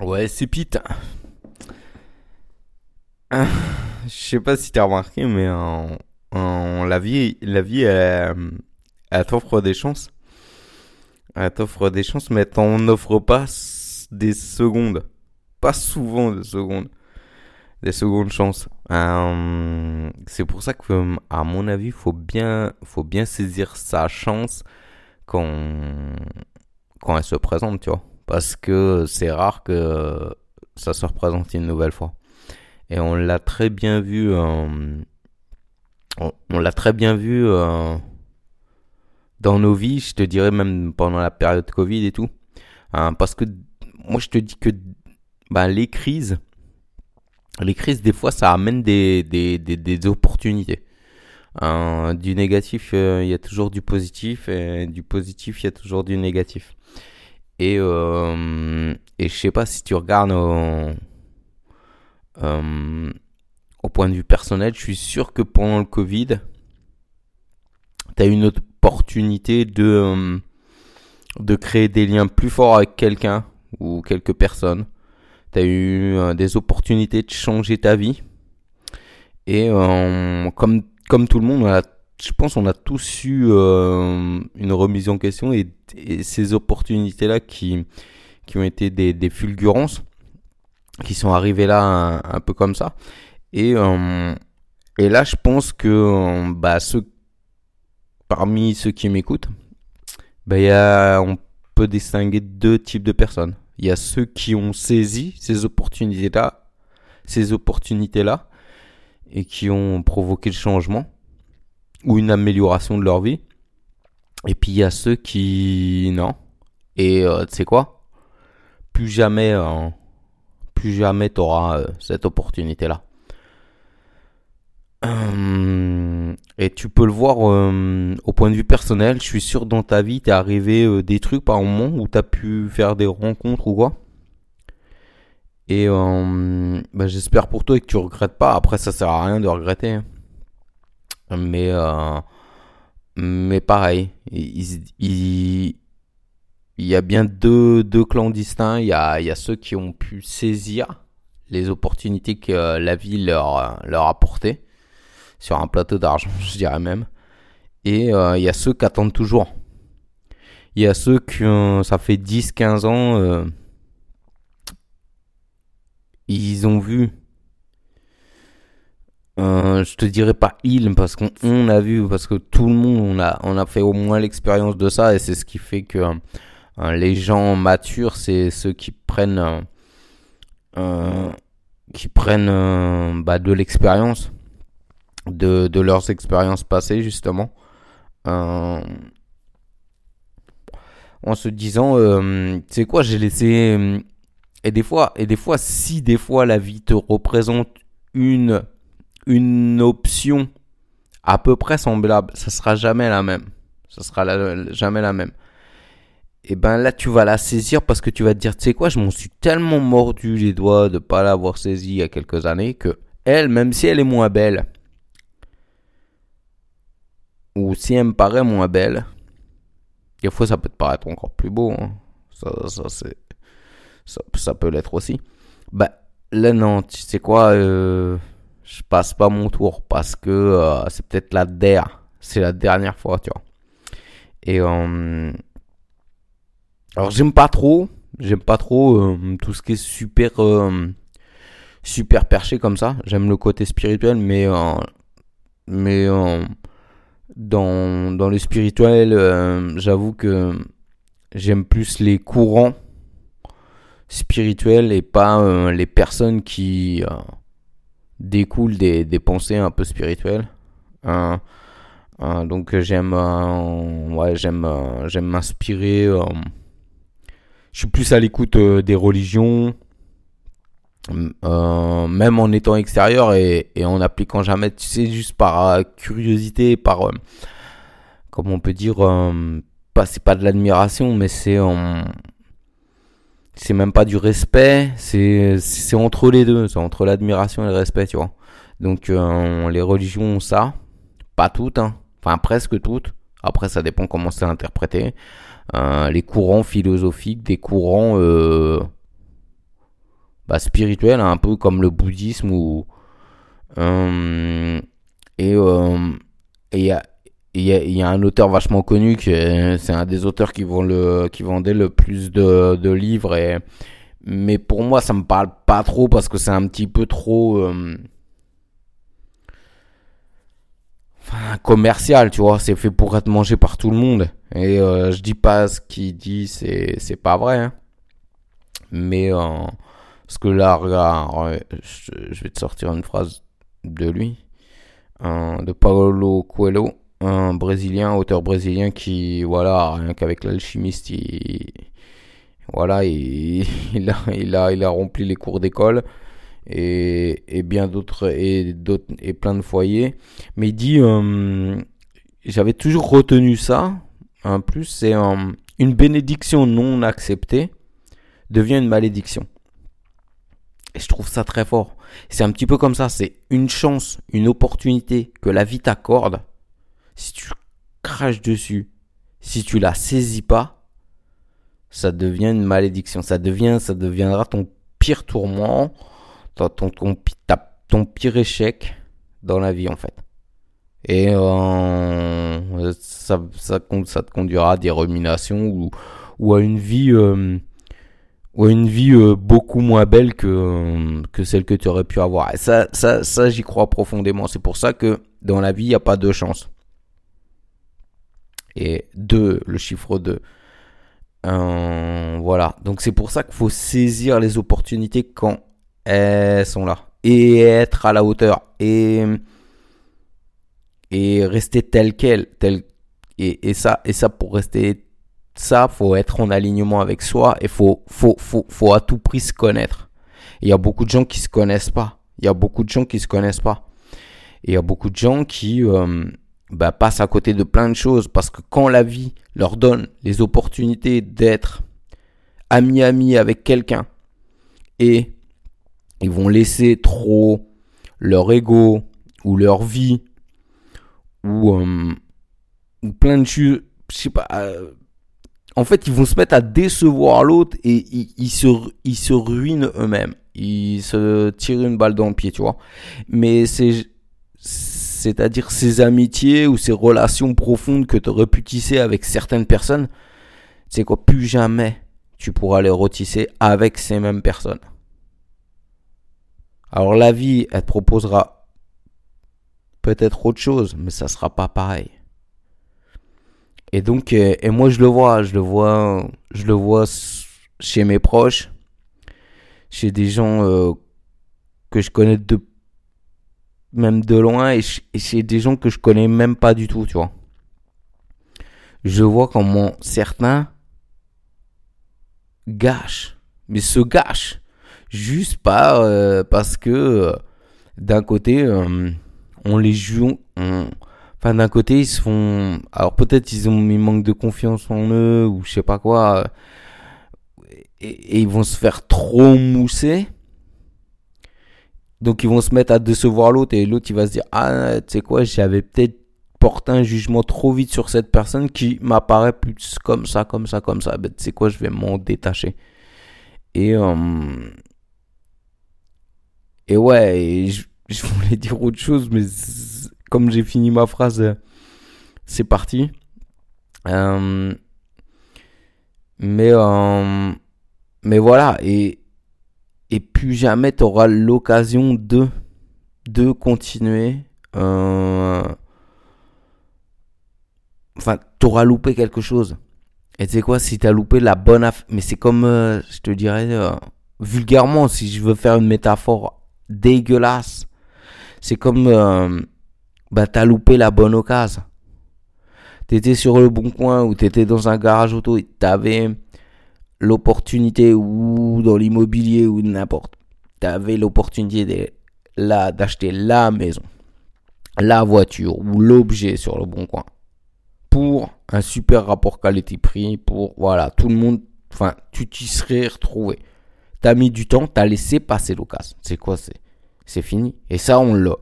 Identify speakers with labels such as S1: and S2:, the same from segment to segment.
S1: Ouais, c'est Pete. Je sais pas si t'as remarqué, mais en, en- la vie, la vie, elle, elle t'offre des chances. Elle t'offre des chances, mais t'en offre pas des secondes. Pas souvent des secondes. Des secondes chances. Euh, c'est pour ça que, euh, à mon avis, faut bien, faut bien saisir sa chance quand, quand elle se présente, tu vois. Parce que c'est rare que ça se représente une nouvelle fois. Et on l'a très bien vu, euh, on, l'a très bien vu euh, dans nos vies, je te dirais même pendant la période Covid et tout. Hein, parce que moi je te dis que bah, les crises, les crises des fois ça amène des, opportunités. Hein, du négatif, euh, il y a toujours du positif, et du positif, il y a toujours du négatif. Et, euh, et je sais pas si tu regardes au, euh, au point de vue personnel, je suis sûr que pendant le Covid, tu as une opportunité de, euh, de créer des liens plus forts avec quelqu'un ou quelques personnes. Tu as eu euh, des opportunités de changer ta vie. Et euh, comme, comme tout le monde, on a- je pense on a tous eu euh, une remise en question et, ces opportunités-là qui, qui ont été des, fulgurances, qui sont arrivées là un, peu comme ça. Et, euh, et là, je pense que euh, bah, ceux, parmi ceux qui m'écoutent, bah, on peut distinguer deux types de personnes. Il y a ceux qui ont saisi ces opportunités-là, ces opportunités-là, et qui ont provoqué le changement ou une amélioration de leur vie. Et puis il y a ceux qui non. Et euh, tu sais quoi? Plus jamais, euh, plus jamais t'auras euh, cette opportunité-là. Euh, et tu peux le voir euh, au point de vue personnel. Je suis sûr dans ta vie, t'es arrivé euh, des trucs par moment où t'as pu faire des rencontres ou quoi. Et bah, j'espère pour toi que tu regrettes pas. Après, ça sert à rien de regretter. hein. Mais euh, mais pareil, il, y a bien deux, deux clans distincts. Il y a, il y a ceux qui ont pu saisir les opportunités que la vie leur, leur a apportées sur un plateau d'argent, je dirais même. Et euh, il y a ceux qui attendent toujours. Il y a ceux qui, ça fait 10-15 ans, euh, ils ont vu euh, je te dirais pas il parce qu'on on a vu parce que tout le monde on a on a fait au moins l'expérience de ça et c'est ce qui fait que euh, les gens matures c'est ceux qui prennent euh, qui prennent bah, de l'expérience de, de leurs expériences passées justement. En se disant tu sais quoi j'ai laissé et des fois et des fois si des fois la vie te représente une une option à peu près semblable, ça sera jamais la même. Ça sera jamais la même. Et ben là, tu vas la saisir parce que tu vas te dire, tu sais quoi, je m'en suis tellement mordu les doigts de pas l'avoir saisie il y a quelques années que elle, même si elle est moins belle, ou si elle me paraît moins belle, des fois ça peut te paraître encore plus beau. hein. Ça, ça, c'est, ça, ça peut l'être aussi. Bah là non, tu sais quoi, euh, je passe pas mon tour parce que euh, c'est peut-être la der, c'est la dernière fois, tu vois. Et euh, alors j'aime pas trop, j'aime pas trop euh, tout ce qui est super euh, super perché comme ça. J'aime le côté spirituel, mais mais dans dans le spirituel, j'avoue que j'aime plus les courants spirituels et pas les personnes qui euh, découlent des, pensées un peu spirituelles. Hein, hein, donc euh, j'aime euh, ouais j'aime euh, j'aime m'inspirer. euh, je suis plus à l'écoute euh, des religions, euh, même en étant extérieur et, en appliquant jamais, tu sais, juste par euh, curiosité, par euh, comment on peut dire, euh, pas c'est pas de l'admiration, mais c'est euh, c'est même pas du respect, c'est entre les deux, c'est entre l'admiration et le respect, tu vois. Donc euh, les religions ont ça, pas toutes, hein. enfin presque toutes. Après ça dépend comment c'est interprété. Euh, les courants philosophiques, des courants euh, bah, spirituel, un peu comme le bouddhisme ou euh, et il y a il y, y a un auteur vachement connu qui c'est un des auteurs qui vend le qui vendait le plus de, de livres et mais pour moi ça me parle pas trop parce que c'est un petit peu trop euh, enfin, commercial tu vois. C'est fait pour être mangé par tout le monde. Et euh, je dis pas ce qu'il dit c'est c'est pas vrai hein. mais euh, parce que là regarde je, je, vais te sortir une phrase de lui de Paulo Coelho un brésilien, auteur brésilien qui, voilà, rien qu'avec l'alchimiste, il, voilà, il, a, rempli les cours d'école et, bien d'autres et et plein de foyers. Mais il dit, euh, j'avais toujours retenu ça. En plus, c'est une bénédiction non acceptée devient une malédiction. Et je trouve ça très fort. C'est un petit peu comme ça, c'est une chance, une opportunité que la vie t'accorde si tu craches dessus, si tu la saisis pas, ça devient une malédiction. Ça devient, ça deviendra ton pire tourment, ton, pire échec dans la vie en fait. Et euh, ça, ça, te conduira à des ruminations ou, à une vie, euh, à une vie euh, beaucoup moins belle que, que celle que tu aurais pu avoir. Et ça, ça, ça j'y crois profondément. C'est pour ça que dans la vie, il n'y a pas de chance et 2, le chiffre 2. Euh, voilà, donc c'est pour ça qu'il faut saisir les opportunités quand elles sont là et être à la hauteur et et rester tel quel, tel et, et ça et ça pour rester ça, faut être en alignement avec soi et faut faut faut faut à tout prix se connaître. Il y a beaucoup de gens qui se connaissent pas. Il y a beaucoup de gens qui se connaissent pas. Il y a beaucoup de gens qui euh, bah, passent à côté de plein de choses parce que quand la vie leur donne les opportunités d'être ami-ami avec quelqu'un et ils vont laisser trop leur ego ou leur vie ou, euh, plein de choses, je sais pas. Euh, en fait, ils vont se mettre à décevoir l'autre et ils, se, ils se ruinent eux-mêmes. Ils se tirent une balle dans le pied, tu vois. Mais c'est c'est-à-dire ces amitiés ou ces relations profondes que tu aurais avec certaines personnes, c'est quoi, plus jamais tu pourras les retisser avec ces mêmes personnes. Alors la vie, elle te proposera peut-être autre chose, mais ça sera pas pareil. Et donc, euh, et moi je le vois, je le vois, je le vois chez mes proches, chez des gens euh, que je connais de même de loin, et, c'est des gens que je connais même pas du tout, tu vois. Je vois comment certains gâchent, mais se gâchent, juste pas euh, parce que euh, d'un côté, euh, on les joue, enfin d'un côté ils se font, alors peut-être ils ont, ils manquent de confiance en eux ou je sais pas quoi, et ils vont se faire trop mousser donc ils vont se mettre à décevoir l'autre et l'autre il va se dire ah tu sais quoi j'avais peut-être porté un jugement trop vite sur cette personne qui m'apparaît plus comme ça comme ça comme ça. Ben, tu sais quoi je vais m'en détacher. Et euh, et ouais je, voulais dire autre chose mais comme j'ai fini ma phrase c'est parti. Euh, mais euh, mais voilà et et plus jamais tu auras l'occasion de, de continuer. Euh, enfin, tu auras loupé quelque chose. Et tu sais quoi, si tu as loupé la bonne affaire, mais c'est comme, euh, je te dirais, euh, vulgairement, si je veux faire une métaphore dégueulasse, c'est comme, bah, t'as loupé la bonne occasion. T'étais sur le bon coin ou t'étais dans un garage auto et t'avais l'opportunité ou dans l'immobilier ou n'importe. Tu avais l'opportunité d'acheter la maison, la voiture ou l'objet sur le bon coin pour un super rapport qualité-prix pour voilà, tout le monde enfin, tu t'y serais retrouvé. Tu as mis du temps, tu as laissé passer l'occasion. C'est quoi c'est c'est fini et ça on l'a.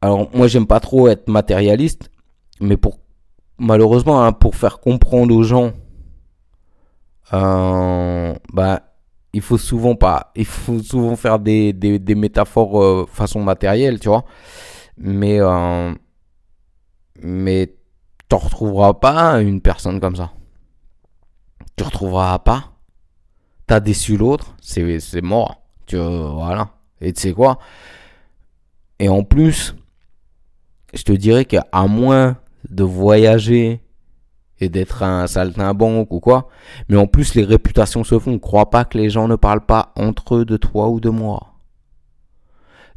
S1: Alors moi j'aime pas trop être matérialiste mais pour malheureusement hein, pour faire comprendre aux gens euh, bah, il faut souvent pas, il faut souvent faire des, des, des métaphores euh, façon matérielle, tu vois. Mais, euh, mais t'en retrouveras pas une personne comme ça. Tu retrouveras pas. T'as déçu l'autre, c'est, c'est mort. Tu, voilà. Et tu sais quoi? Et en plus, je te dirais qu'à moins de voyager et d'être un saltimbanque ou quoi. Mais en plus, les réputations se font. Crois pas que les gens ne parlent pas entre eux de toi ou de moi.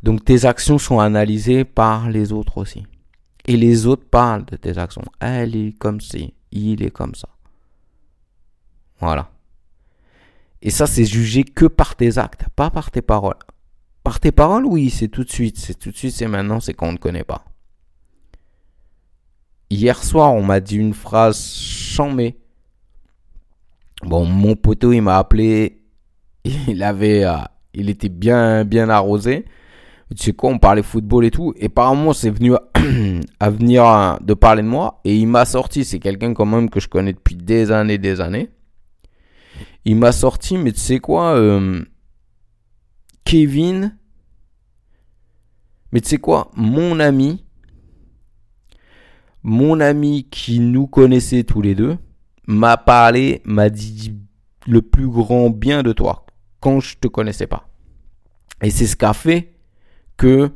S1: Donc tes actions sont analysées par les autres aussi. Et les autres parlent de tes actions. Elle est comme ci, il est comme ça. Voilà. Et ça, c'est jugé que par tes actes, pas par tes paroles. Par tes paroles, oui, c'est tout de suite. C'est tout de suite, c'est maintenant, c'est quand on ne connaît pas. Hier soir, on m'a dit une phrase chamée. Bon, mon poteau, il m'a appelé. Il avait, euh, il était bien, bien arrosé. Tu sais quoi, on parlait football et tout. Et apparemment, c'est venu à, venir euh, de parler de moi. Et il m'a sorti, c'est quelqu'un quand même que je connais depuis des années, des années. Il m'a sorti, mais tu sais quoi, euh, Kevin. Mais tu sais quoi, mon ami, mon ami qui nous connaissait tous les deux m'a parlé, m'a dit le plus grand bien de toi quand je te connaissais pas. Et c'est ce qu'a fait que,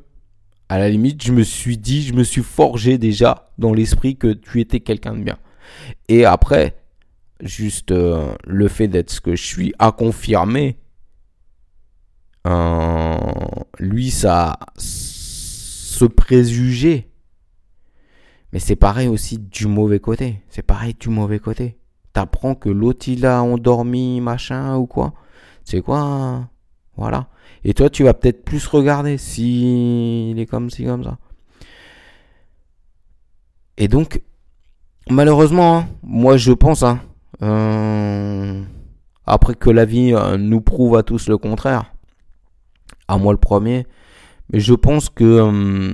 S1: à la limite, je me suis dit, je me suis forgé déjà dans l'esprit que tu étais quelqu'un de bien. Et après, juste euh, le fait d'être ce que je suis a confirmé. Euh, lui, ça, ce préjugé mais c'est pareil aussi du mauvais côté. C'est pareil du mauvais côté. T'apprends que l'autre il a endormi, machin ou quoi. C'est quoi Voilà. Et toi, tu vas peut-être plus regarder si il est comme ci, comme ça. Et donc, malheureusement, hein, moi je pense, hein, euh, après que la vie euh, nous prouve à tous le contraire, à moi le premier, mais je pense que euh,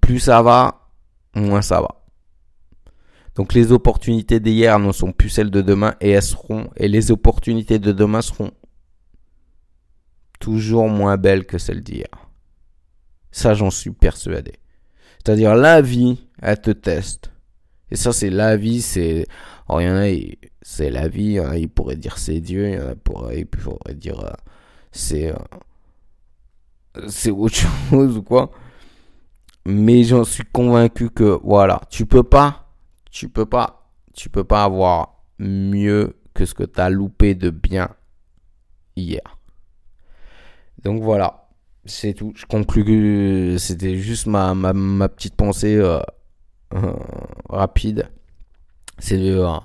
S1: plus ça va, moins ça va. Donc les opportunités d'hier ne sont plus celles de demain et elles seront et les opportunités de demain seront toujours moins belles que celles d'hier. Ça j'en suis persuadé. C'est-à-dire la vie, elle te teste. Et ça c'est la vie, c'est oh, il y en a c'est la vie, il pourrait dire c'est Dieu, il y en a pourrait dire euh, c'est euh, c'est autre chose ou quoi. Mais j'en suis convaincu que voilà, tu peux pas, tu peux pas, tu peux pas avoir mieux que ce que tu as loupé de bien hier. Donc voilà, c'est tout. Je conclus, c'était juste ma, ma, petite pensée euh, euh, rapide. C'est de, euh,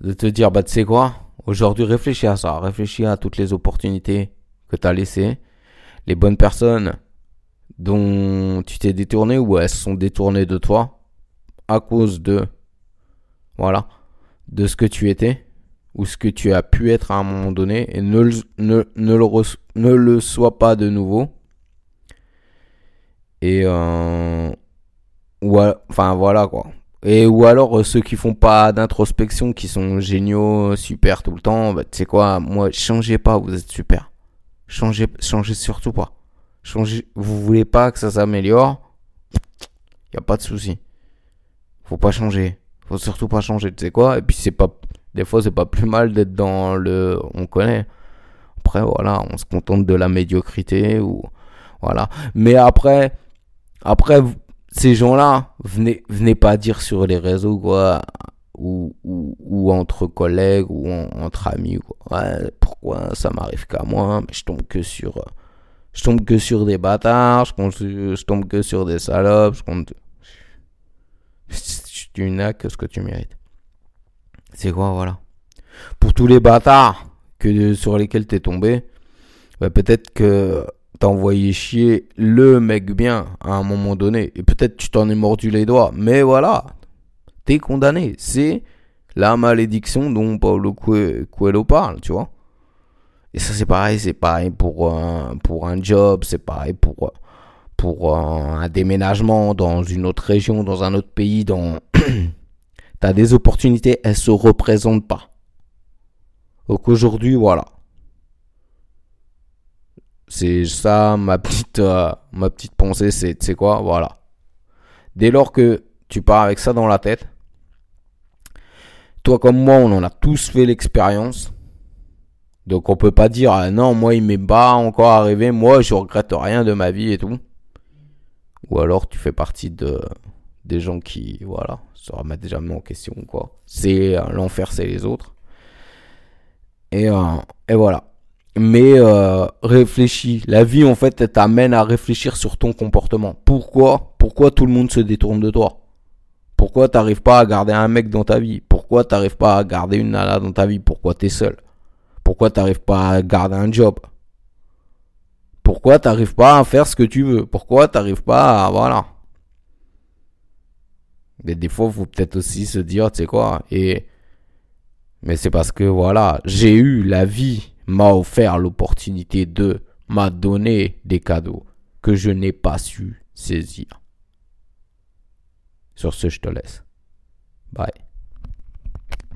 S1: de, te dire, bah tu sais quoi, aujourd'hui réfléchis à ça, réfléchis à toutes les opportunités que tu as laissées, les bonnes personnes dont tu t'es détourné ou elles sont détournées de toi à cause de voilà de ce que tu étais ou ce que tu as pu être à un moment donné et ne, ne, ne, le, ne le sois pas de nouveau. Et euh, ou enfin voilà quoi. Et ou alors euh, ceux qui font pas d'introspection qui sont géniaux super tout le temps bah, tu sais quoi moi changez pas vous êtes super. Changez changez surtout pas Vous voulez pas que ça s'améliore, y a pas de souci. Faut pas changer. Faut surtout pas changer, tu sais quoi? Et puis c'est pas, des fois c'est pas plus mal d'être dans le, on connaît. Après voilà, on se contente de la médiocrité ou voilà. Mais après, après ces gens-là, venez, venez pas dire sur les réseaux quoi, ou, ou, ou entre collègues ou entre amis quoi. Ouais, pourquoi ça m'arrive qu'à moi, mais je tombe que sur je tombe que sur des bâtards, je, tombe que sur des salopes, je compte. Tu n'as que ce que tu mérites. C'est quoi, voilà. Pour tous les bâtards que, sur lesquels t'es tombé, bah, peut-être que t'as envoyé chier le mec bien à un moment donné. Et peut-être tu t'en es mordu les doigts. Mais voilà, t'es condamné. C'est la malédiction dont Paulo Coelho parle, tu vois. Et ça, c'est pareil, c'est pareil pour un, pour un job, c'est pareil pour, pour un déménagement dans une autre région, dans un autre pays. Dans... tu as des opportunités, elles se représentent pas. Donc aujourd'hui, voilà. C'est ça ma petite, euh, ma petite pensée, c'est, quoi? Voilà. Dès lors que tu pars avec ça dans la tête, toi comme moi, on en a tous fait l'expérience. Donc on peut pas dire ah non moi il m'est pas encore arrivé, moi je regrette rien de ma vie et tout. Ou alors tu fais partie de des gens qui voilà se remettent déjà en question quoi. C'est euh, l'enfer c'est les autres. Et, euh, et voilà. Mais euh, réfléchis. La vie en fait t'amène à réfléchir sur ton comportement. Pourquoi? Pourquoi tout le monde se détourne de toi? Pourquoi t'arrives pas à garder un mec dans ta vie? Pourquoi t'arrives pas à garder une nana dans ta vie? Pourquoi t'es seul? Pourquoi t'arrives pas à garder un job? Pourquoi t'arrives pas à faire ce que tu veux? Pourquoi t'arrives pas à... Voilà. Mais des fois, faut peut-être aussi se dire, tu sais quoi, et... Mais c'est parce que, voilà, j'ai eu la vie, m'a offert l'opportunité de, m'a donné des cadeaux que je n'ai pas su saisir. Sur ce, je te laisse. Bye.